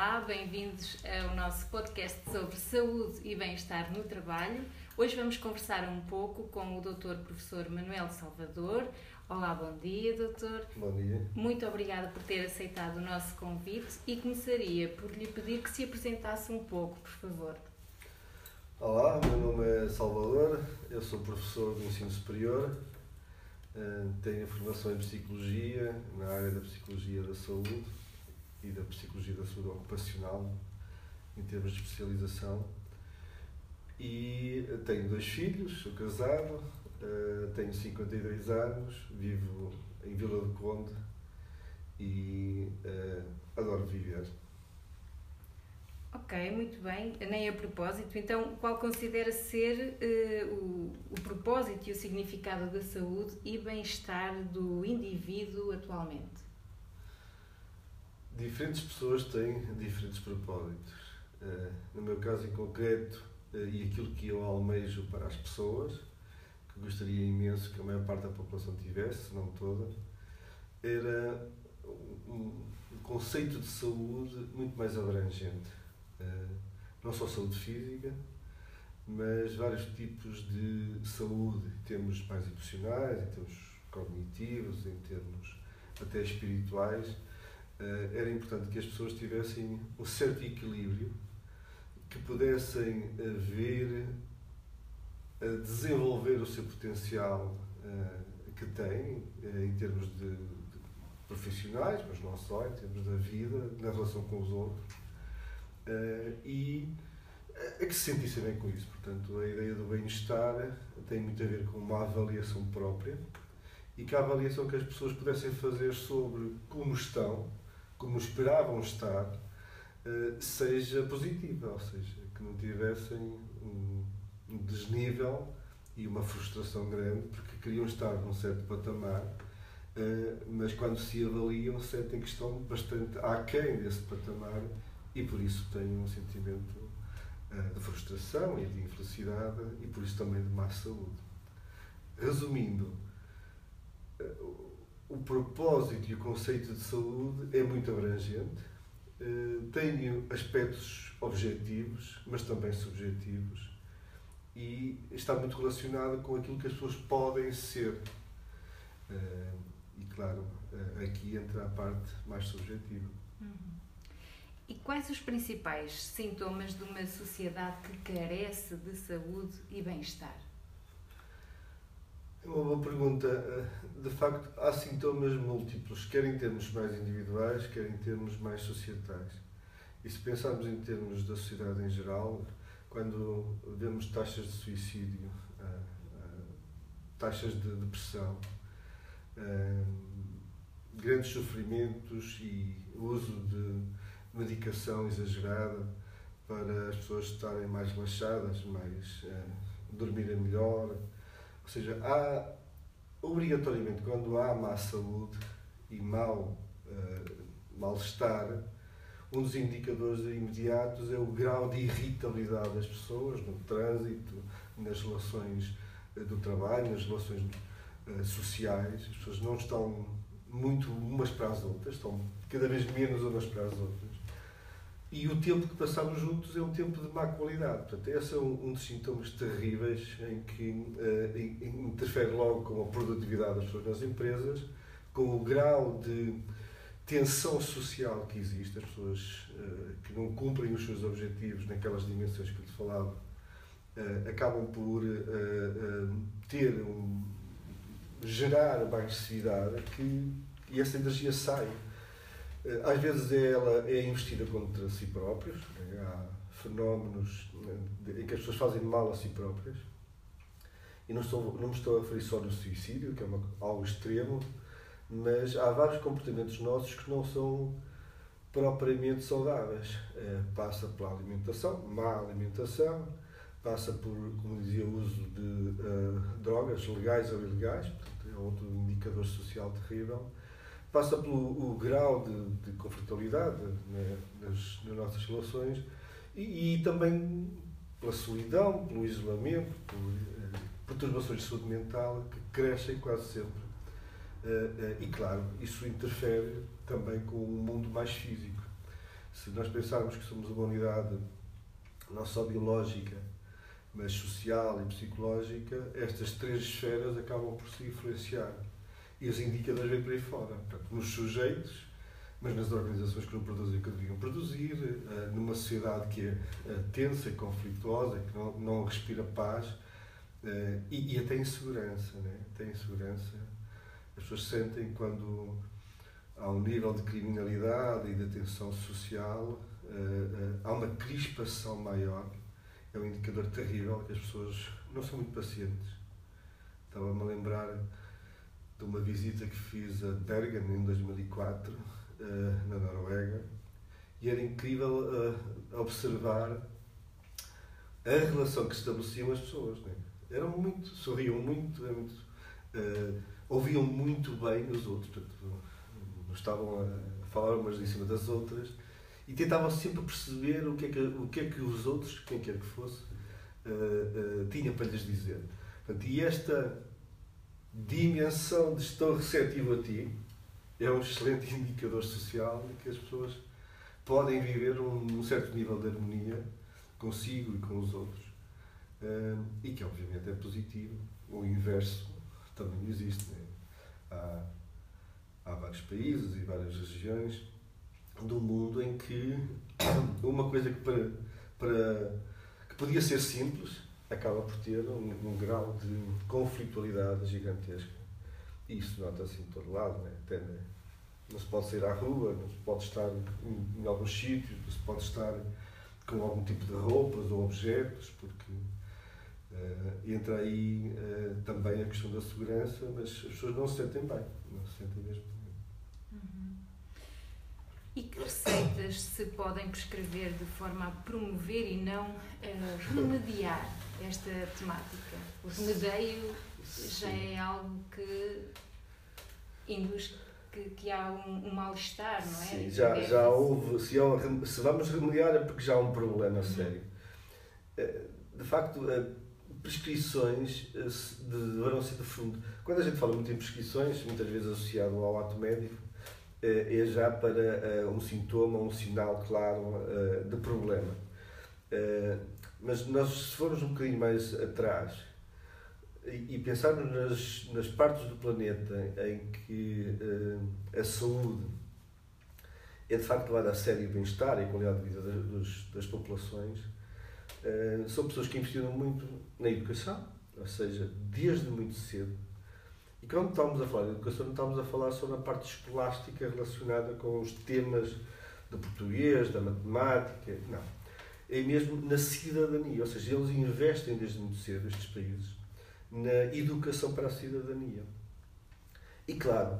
Olá, bem-vindos ao nosso podcast sobre saúde e bem-estar no trabalho. Hoje vamos conversar um pouco com o Dr. Professor Manuel Salvador. Olá, bom dia, doutor. Bom dia. Muito obrigada por ter aceitado o nosso convite e começaria por lhe pedir que se apresentasse um pouco, por favor. Olá, meu nome é Salvador, eu sou professor de ensino superior, eh, tenho formação em psicologia, na área da psicologia da saúde e da psicologia da saúde ocupacional, em termos de especialização. E tenho dois filhos, sou casado, eh, tenho 52 anos, vivo em Vila do Conde e eh, adoro viver. Ok, muito bem. Nem a propósito, então, qual considera ser uh, o, o propósito e o significado da saúde e bem-estar do indivíduo atualmente? Diferentes pessoas têm diferentes propósitos. Uh, no meu caso em concreto, uh, e aquilo que eu almejo para as pessoas, que gostaria imenso que a maior parte da população tivesse, se não toda, era um, um conceito de saúde muito mais abrangente eh, não só saúde física, mas vários tipos de saúde, em termos mais emocionais, em termos cognitivos, em termos até espirituais. Eh, era importante que as pessoas tivessem um certo equilíbrio, que pudessem eh, ver, desenvolver o seu potencial que têm, em termos de, de profissionais, mas não só, em termos da vida, na relação com os outros e a que se sentissem bem com isso. Portanto, a ideia do bem-estar tem muito a ver com uma avaliação própria e que a avaliação que as pessoas pudessem fazer sobre como estão, como esperavam estar, uh, seja positiva, ou seja, que não tivessem um, desnível e uma frustração grande porque queriam estar num certo patamar, uh, mas quando se avaliam sentem que estão bastante aquém desse patamar e por isso tenho um sentimento uh, de frustração e de infelicidade e por isso também de má saúde. Resumindo, o propósito e o conceito de saúde é muito abrangente. Uh, tenho aspectos objetivos, mas também subjetivos e está muito relacionado com aquilo que as pessoas podem ser. e claro, aqui entra a parte mais subjetiva. Uhum. E quais os principais sintomas de uma sociedade que carece de saúde e bem-estar? É uma boa pergunta. De facto, há sintomas múltiplos, quer em termos mais individuais, quer em termos mais societais. E se pensarmos em termos da sociedade em geral, quando vemos taxas de suicídio, eh, eh, taxas de depressão, eh, grandes sofrimentos e uso de medicação exagerada para as pessoas estarem mais relaxadas, mais dormirem melhor. Ou seja, há obrigatoriamente quando há má saúde e mau uh, mal-estar, um dos indicadores imediatos é o grau de irritabilidade das pessoas no trânsito, nas relações uh, do trabalho, nas relações uh, sociais. As pessoas não estão muito umas para as outras, estão cada vez menos umas para as outras e o tempo que passamos juntos é um tempo de má qualidade. Portanto, esse é um, um dos sintomas terríveis em que uh, interfere logo com a produtividade das pessoas nas empresas, com o grau de tensão social que existe, as pessoas uh, que não cumprem os seus objetivos naquelas dimensões que eu te falava, uh, acabam por ter um, gerar uma agressividade que, e essa energia sai às vezes ela é investida contra si próprios, né? há fenómenos né, em que as pessoas fazem mal a si próprias. E não, estou, não me estou a referir só no suicídio, que é uma, algo extremo, mas há vários comportamentos nossos que não são propriamente saudáveis. Passa pela alimentação, má alimentação, passa por, como dizia, o uso de uh, drogas legais ou ilegais, portanto, é outro indicador social terrível passa pelo grau de, de confortabilidade né, nas, nas, nossas relações e, e, também pela solidão, pelo isolamento, por uh, perturbações de saúde mental que crescem quase sempre. Uh, uh, e claro, isso interfere também com o mundo mais físico. Se nós pensarmos que somos uma unidade não só biológica, mas social e psicológica, estas três esferas acabam por se influenciar. E os indicadores vêm para aí fora. Portanto, nos sujeitos, mas nas organizações que não produzem o que deviam produzir, eh, numa sociedade que é eh, tensa e conflituosa, que não, não respira paz, eh, e, e até insegurança. Né? Até insegurança. As pessoas sentem quando há um nível de criminalidade e de tensão social, há uma crispação maior. É um indicador terrível que as pessoas não são muito pacientes. Estava-me a lembrar de uma visita que fiz a Bergen em 2004 eh, na Noruega, e era incrível uh, observar a relação que estabeleciam as pessoas. Né? Eram muito, sorriam muito, muito uh, ouviam muito bem os outros, portanto, estavam a falar umas em cima das outras e tentavam sempre perceber o que é que, o que, é que os outros, quem quer que fosse, uh, tinham para lhes dizer. Portanto, e esta dimensão de estou receptivo a ti, é um excelente indicador social de que as pessoas podem viver um, um certo nível de harmonia consigo e com os outros. Um, e que obviamente é positivo. O inverso também existe. Né? Há, há vários países e várias regiões do mundo em que uma coisa que, para, para, que podia ser simples acaba por ter um, um grau de conflitualidade gigantesca. E isso nota-se em todo lado, né? Até, né? não se pode sair à rua, não se pode estar em, em alguns sítios, não se pode estar com algum tipo de roupas ou objetos, porque uh, entra aí uh, também a questão da segurança, mas as pessoas não se sentem bem, não se sentem mesmo bem. Uhum. E que receitas se podem prescrever de forma a promover e não uh, remediar esta temática? O remedeio já é algo que induz que, que há um, um mal-estar, não é? Sim, já, já houve. Se, se vamos remediar é porque já há um problema uhum. sério. Eh, de facto, eh, prescrições eh, deverão ser de fundo. Quando a gente fala muito em prescrições, muitas vezes associado ao ato médico, é já para um sintoma, um sinal claro de problema. Mas nós, se formos um bocadinho mais atrás, e pensarmos nas, nas partes do planeta em que uh, a saúde é de facto levada a sério o bem-estar e a qualidade de vida das, das populações, uh, são pessoas que investiram muito na educação, ou seja, desde muito cedo. E quando estamos a falar de educação, não estamos a falar só na parte escolástica relacionada com os temas do português, da matemática, não. É mesmo na cidadania, ou seja, eles investem desde muito cedo, estes países, na educação para a cidadania. E claro,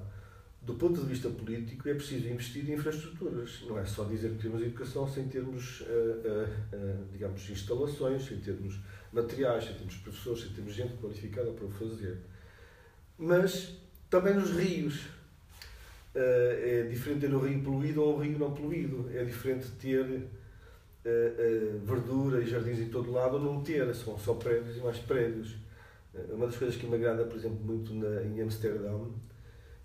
do ponto de vista político, é preciso investir em infraestruturas. Não é só dizer que temos educação sem termos, uh, uh, uh, digamos, instalações, sem termos materiais, sem termos professores, sem termos gente qualificada para o fazer. Mas também nos rios. é diferente ter um rio poluído ou um rio não poluído. É diferente ter verdura e jardins em todo lado ou não ter. São só prédios e mais prédios. Uma das coisas que me agrada, por exemplo, muito na, em Amsterdão,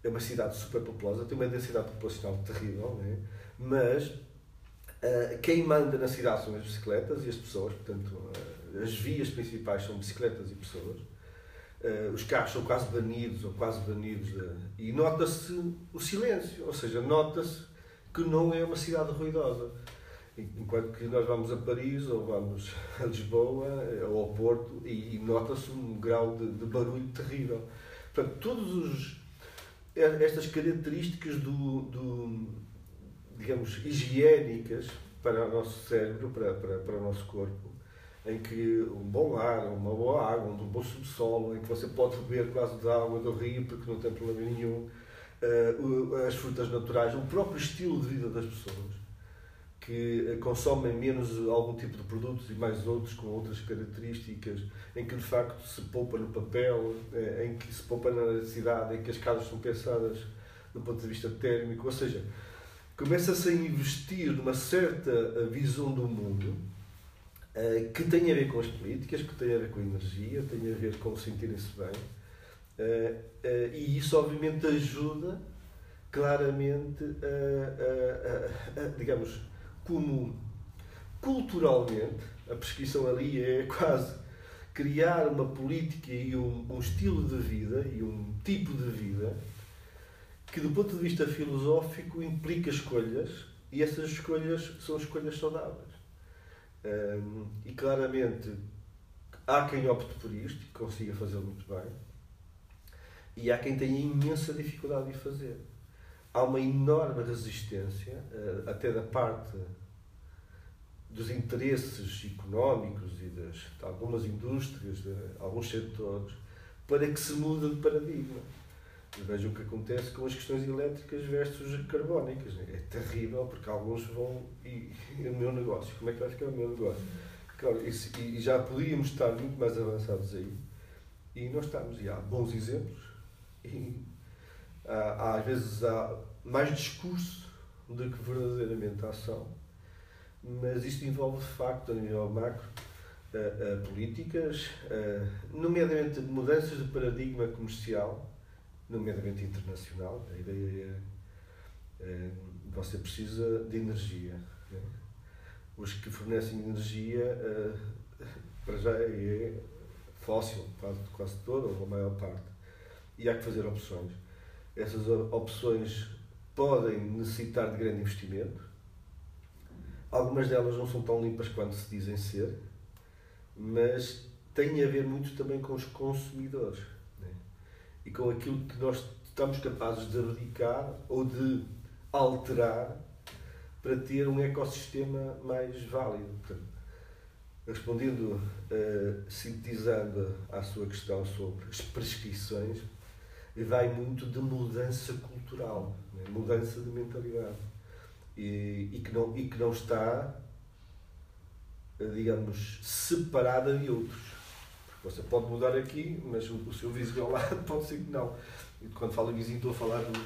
é uma cidade super populosa, tem uma densidade populacional terrível, né? mas uh, quem manda na cidade são as bicicletas e as pessoas, portanto, uh, as vias principais são bicicletas e pessoas. Uh, os carros são quase banidos ou quase banidos e nota-se o silêncio, ou seja, nota-se que não é uma cidade ruidosa. Enquanto que nós vamos a Paris ou vamos a Lisboa eh, ou ao Porto e, e nota-se um grau de, de, barulho terrível. Portanto, todas estas características do, do, digamos, higiênicas para o nosso cérebro, para, para, para o nosso corpo, em que um bom ar, uma boa água, um bom subsolo, em que você pode beber quase da água do rio porque não tem problema nenhum, uh, as frutas naturais, o próprio estilo de vida das pessoas que eh, consomem menos algum tipo de produtos e mais outros com outras características, em que de facto se poupa no papel, eh, em que se poupa na eletricidade, em que as casas são pensadas do ponto de vista térmico, ou seja, começa-se a investir numa certa eh, visão do mundo que tem a ver com as políticas, que tem a ver com a energia, tem a ver com sentirem-se bem, e isso obviamente ajuda claramente a, a, a, a digamos, como culturalmente a prescrição ali é quase criar uma política e um, um estilo de vida e um tipo de vida que, do ponto de vista filosófico, implica escolhas e essas escolhas são escolhas saudáveis. Um, e claramente há quem opte por isto e consiga fazê-lo muito bem, e há quem tenha imensa dificuldade de fazer. Há uma enorme resistência, uh, até da parte dos interesses económicos e das, de algumas indústrias, de alguns setores, para que se mude de paradigma. Veja o que acontece com as questões elétricas versus carbónicas. É terrível porque alguns vão e, e o meu negócio, como é que vai ficar o meu negócio? Claro, e, e já podíamos estar muito mais avançados aí e nós estamos. E há bons exemplos e há, às vezes há mais discurso do que verdadeiramente ação mas isto envolve de facto, a nível macro, uh, uh, políticas, uh, nomeadamente mudanças de paradigma comercial, nomeadamente internacional. A ideia é você precisa de energia. Né? Os que fornecem energia, para já é fóssil, quase, quase toda, ou a maior parte. E há que fazer opções. Essas opções podem necessitar de grande investimento, Algumas delas não são tão limpas quanto se dizem ser, mas têm a ver muito também com os consumidores né? e com aquilo que nós estamos capazes de abdicar ou de alterar para ter um ecossistema mais válido. Portanto, respondendo, uh, sintetizando à sua questão sobre as prescrições, vai muito de mudança cultural, né? mudança de mentalidade e, e, que, não, e que não está, digamos, separada de outros. Porque você pode mudar aqui, mas o, o seu vizinho ao lado pode ser que não. E quando falo vizinho, estou a falar do,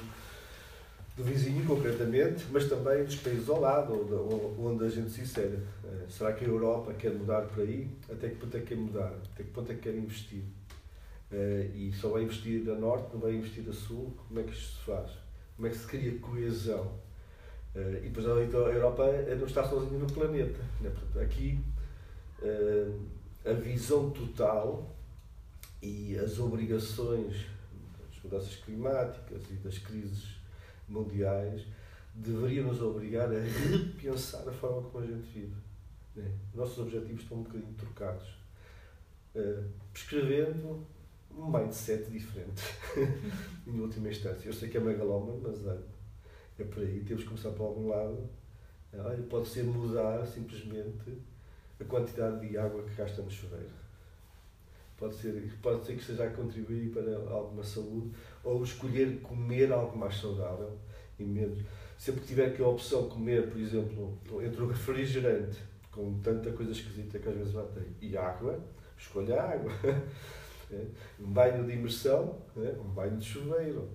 do vizinho concretamente, mas também dos países ao lado, onde a gente se insere. Eh, será que a Europa quer mudar por aí? Até que ponto é que quer mudar? Até que ponto é que quer investir? Eh, e só vai investir a norte, não vai investir a sul? Como é que isto se faz? Como é que se cria coesão? Uh, e depois a Europa não está sozinha no planeta. Né? Portanto, aqui uh, a visão total e as obrigações das mudanças climáticas e das crises mundiais deveriam nos obrigar a repensar a forma como a gente vive. Né? Nossos objetivos estão um bocadinho trocados. Uh, prescrevendo um mindset diferente, em última instância. Eu sei que é megalómano, mas é é por aí, temos que começar por algum lado. Pode ser mudar simplesmente a quantidade de água que gasta no chuveiro. Pode ser, pode ser que esteja a contribuir para alguma saúde ou escolher comer algo mais saudável e menos. Sempre que tiver que a opção comer, por exemplo, entre o refrigerante, com tanta coisa esquisita que às vezes batei, e água, escolha a água. É. Um banho de imersão, é. um banho de chuveiro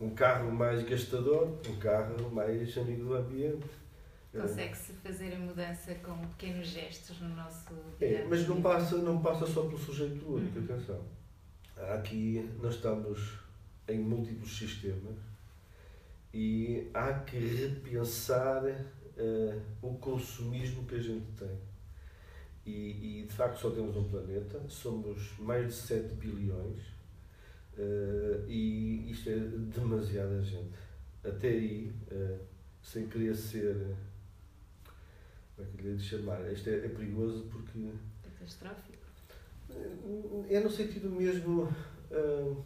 um carro mais gastador, um carro mais amigo do ambiente. Consegue-se fazer a mudança com pequenos gestos no nosso dia é, Mas não passa, não passa só pelo sujeito único, uhum. atenção. Aqui nós estamos em múltiplos sistemas e há que repensar uh, o consumismo que a gente tem. E, e de facto só temos um planeta, somos mais de 7 bilhões Uh, e isto é demasiada gente. Até aí, uh, sem querer ser. Como é que lhe de chamar? Isto é, é perigoso porque. Catastrófico? É no sentido mesmo. Uh,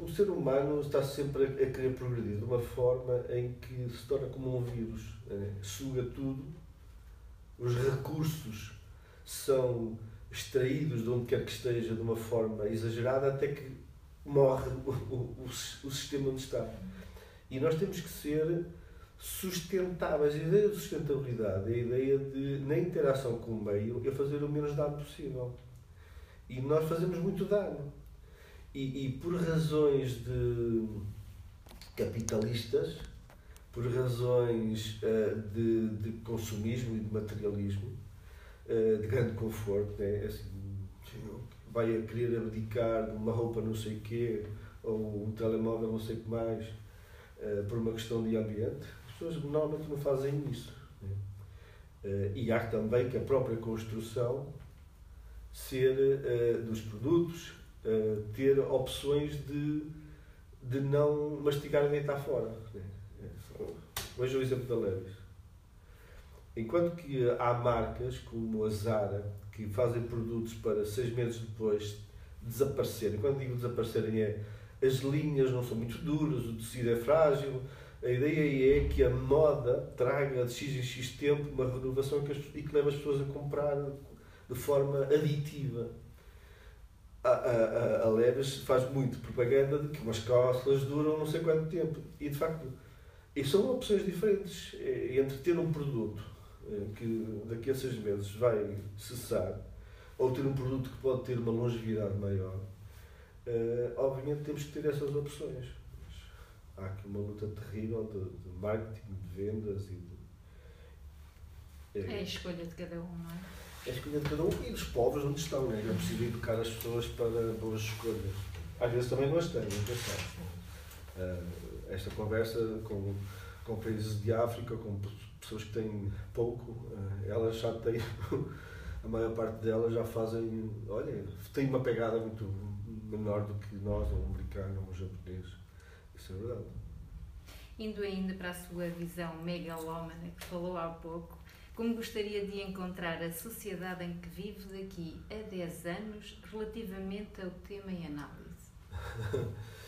o ser humano está sempre a, a, querer progredir de uma forma em que se torna como um vírus. Né? Suga tudo, os recursos são extraídos de onde quer que esteja de uma forma exagerada até que morre o, o, o, sistema onde está. E nós temos que ser sustentáveis. A ideia de sustentabilidade é a ideia de, na interação com o meio, eu fazer o menos dano possível. E nós fazemos muito dano. E, e por razões de capitalistas, por razões uh, de, de consumismo e de materialismo, eh, de grande conforto, né? assim, vai a querer abdicar de uma roupa não sei quê, ou um telemóvel não sei o que mais, uh, por uma questão de ambiente. pessoas normalmente não fazem isso. Né? Uh, e há também que a própria construção ser uh, dos produtos, uh, ter opções de, de não mastigar deitar fora. Né? Veja o exemplo da Levis. Enquanto que há marcas como a Zara que fazem produtos para seis meses depois desaparecerem. Quando digo desaparecerem é as linhas não são muito duras, o tecido é frágil. A ideia é que a moda traga de X em X tempo uma renovação e que leve as pessoas a comprar de forma aditiva. A, a, a Leves faz muito propaganda de que umas calças duram não sei quanto tempo. E de facto, e são opções diferentes é, entre ter um produto é, que daqui a seis meses vai cessar ou ter um produto que pode ter uma longevidade maior Uh, obviamente temos que ter essas opções. Mas há aqui uma luta terrível de, de marketing, de vendas e de. É, é a escolha de cada um, não é? É a escolha de cada um e dos povos onde estão, não é? É preciso educar as pessoas para boas escolhas. Às vezes também não as têm, atenção. Uh, esta conversa com, com países de África, com pessoas que têm pouco, uh, elas já têm, a maior parte delas já fazem, olha, têm uma pegada muito, menor do que nós, ou um americano, ou um japonês. Isso é verdade. Indo ainda para a sua visão megalómana, que falou há pouco, como gostaria de encontrar a sociedade em que vive daqui a 10 anos relativamente ao tema em análise?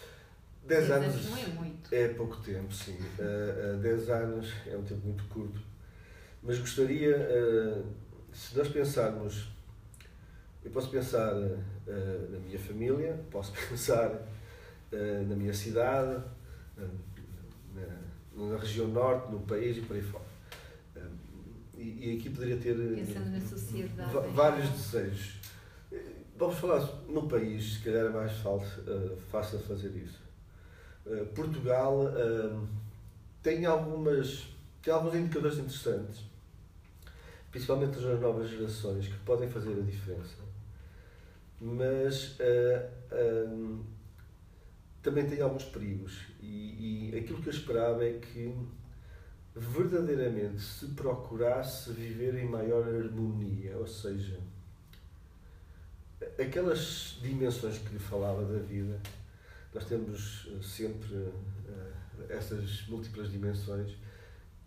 10 anos, anos, não é muito. É pouco tempo, sim. Uh, uh, 10 anos é um tempo muito curto. Mas gostaria, uh, se nós pensarmos eu posso pensar uh, na minha família, posso pensar uh, na minha cidade, na, na, região norte, no país e por aí fora. E, e, aqui poderia ter sociedade, vários desejos. Vamos falar no país, se calhar é mais fácil fazer isso. Portugal tem algumas tem alguns indicadores interessantes, principalmente das novas gerações, que podem fazer a diferença mas uh, eh, também tem alguns perigos. E, e, aquilo que eu esperava é que verdadeiramente se procurasse viver em maior harmonia, ou seja, aquelas dimensões que lhe falava da vida, nós temos eh, sempre uh, essas múltiplas dimensões,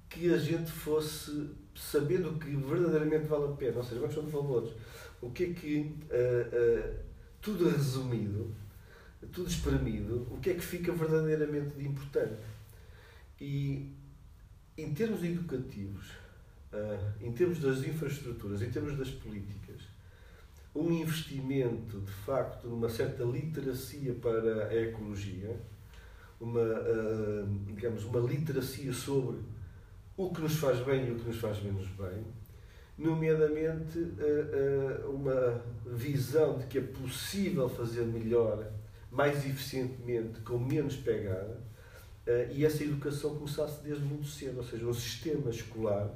que a gente fosse sabendo que verdadeiramente vale a pena, ou seja, uma questão de valores o que é que, uh, tudo resumido, tudo espremido, o que é que fica verdadeiramente de importante? E em termos educativos, em termos das infraestruturas, em termos das políticas, um investimento de facto numa certa literacia para a ecologia, uma, digamos, uma literacia sobre o que nos faz bem e o que nos faz menos bem, nomeadamente eh, eh, uma visão de que é possível fazer melhor, mais eficientemente, com menos pegada, e essa educação começasse desde muito cedo, ou seja, um sistema escolar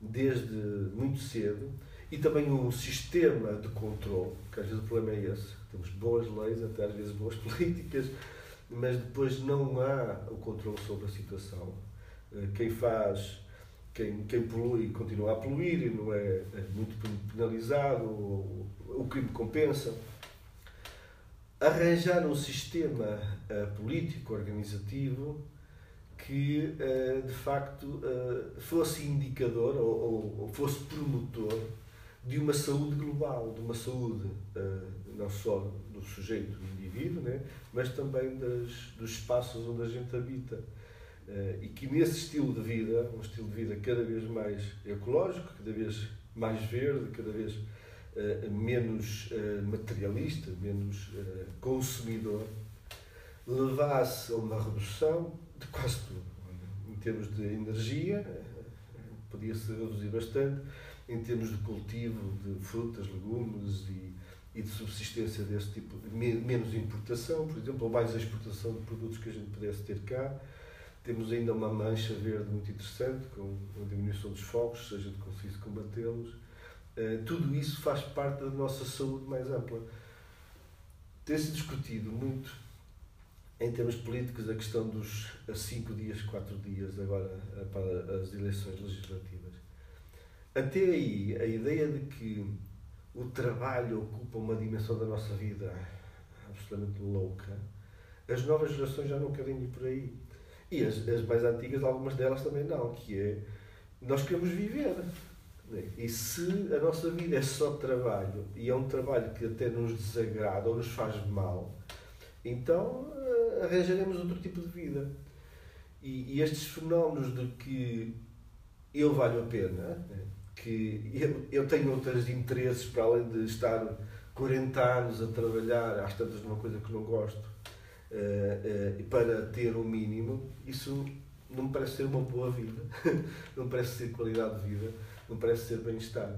desde muito cedo e também um sistema de controle, que às vezes o problema é esse. Temos boas leis, até às vezes boas políticas, mas depois não há o controle sobre a situação. Quem faz quem, quem polui continua a poluir e não é, é muito penalizado, o, o crime compensa. Arranjar um sistema uh, político, organizativo, que uh, de facto fosse indicador ou, fosse promotor de uma saúde global, de uma saúde não só do sujeito, do indivíduo, né, mas também das, dos espaços onde a gente habita Uh, e que nesse estilo de vida, um estilo de vida cada vez mais ecológico, cada vez mais verde, cada vez uh, menos uh, materialista, menos consumidor, levasse a uma redução de quase tudo. Em termos de energia, podia-se reduzir bastante, em termos de cultivo de frutas, legumes e, e de subsistência desse tipo, menos importação, por exemplo, ou mais exportação de produtos que a gente pudesse ter cá temos ainda uma mancha verde muito interessante, com a diminuição dos focos, se a gente conseguisse combatê-los. Uh, tudo isso faz parte da nossa saúde mais ampla. Tem-se discutido muito em termos políticos, a questão dos cinco dias, quatro dias agora para as eleições legislativas. Até aí, a ideia de que o trabalho ocupa uma dimensão da nossa vida absolutamente louca, as novas gerações já não querem ir por aí. E as, as mais antigas, algumas delas também não, que é nós queremos viver. E se a nossa vida é só trabalho e é um trabalho que até nos desagrada ou nos faz mal, então uh, arranjaremos outro tipo de vida. E, e, estes fenómenos de que eu valho a pena? Que eu, eu tenho outros interesses para além de estar 40 anos a trabalhar, às tantas numa coisa que não gosto, uh, uh, para ter o mínimo, isso não me parece ser uma boa vida, não me parece ser qualidade de vida, não me parece ser bem-estar.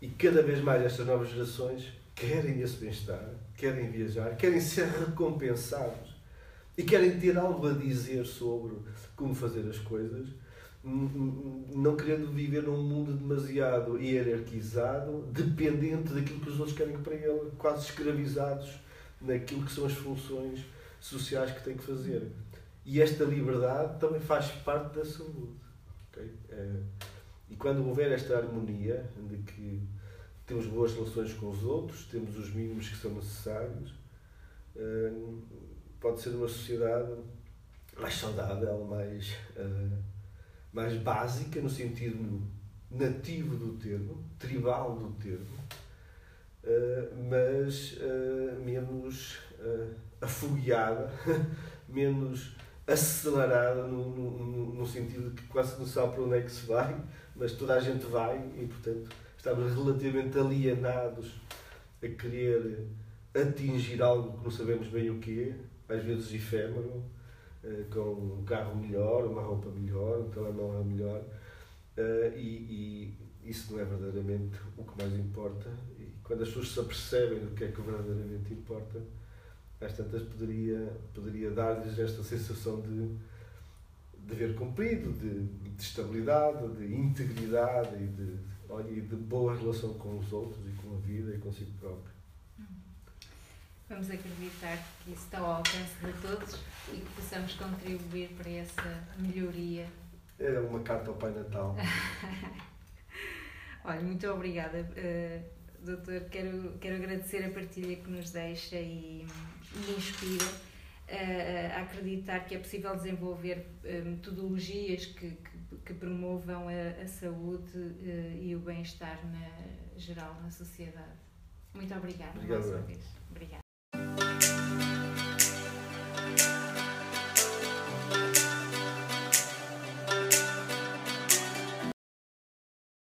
E cada vez mais estas novas gerações querem esse bem-estar, querem viajar, querem ser recompensados e querem ter algo a dizer sobre como fazer as coisas, não querendo viver num mundo demasiado hierarquizado, dependente daquilo que os outros querem para ele, quase escravizados naquilo que são as funções sociais que têm que fazer. E esta liberdade também faz parte da saúde. Okay? É, e quando houver esta harmonia de que temos boas relações com os outros, temos os mínimos que são necessários, hum, pode ser uma sociedade mais saudável, mais, hum, mais básica, no sentido nativo do termo, tribal do termo, hum, mas menos afogueada, menos acelerada no, no, no, sentido que quase não sabe para onde é que se vai, mas toda a gente vai e, portanto, estamos relativamente alienados a querer atingir algo que não sabemos bem o que é, às vezes efêmero, eh, com um carro melhor, uma roupa melhor, um telemóvel melhor, eh, e, e isso não é verdadeiramente o que mais importa. E quando as pessoas se apercebem do que é que verdadeiramente importa, às tantas poderia, poderia dar-lhes esta sensação de dever cumprido, de, de estabilidade, de integridade e de, olha, de boa relação com os outros e com a vida e consigo próprio. Vamos acreditar que isso está ao alcance de todos e que possamos contribuir para essa melhoria. É uma carta ao Pai Natal. Olha, muito obrigada, uh, doutor. Quero, quero agradecer a partilha que nos deixa e me inspira a, a acreditar que é possível desenvolver eh, metodologias que, que, que promovam a, a saúde uh, e o bem-estar geral na sociedade. Muito obrigada Obrigado. mais uma vez. Obrigada.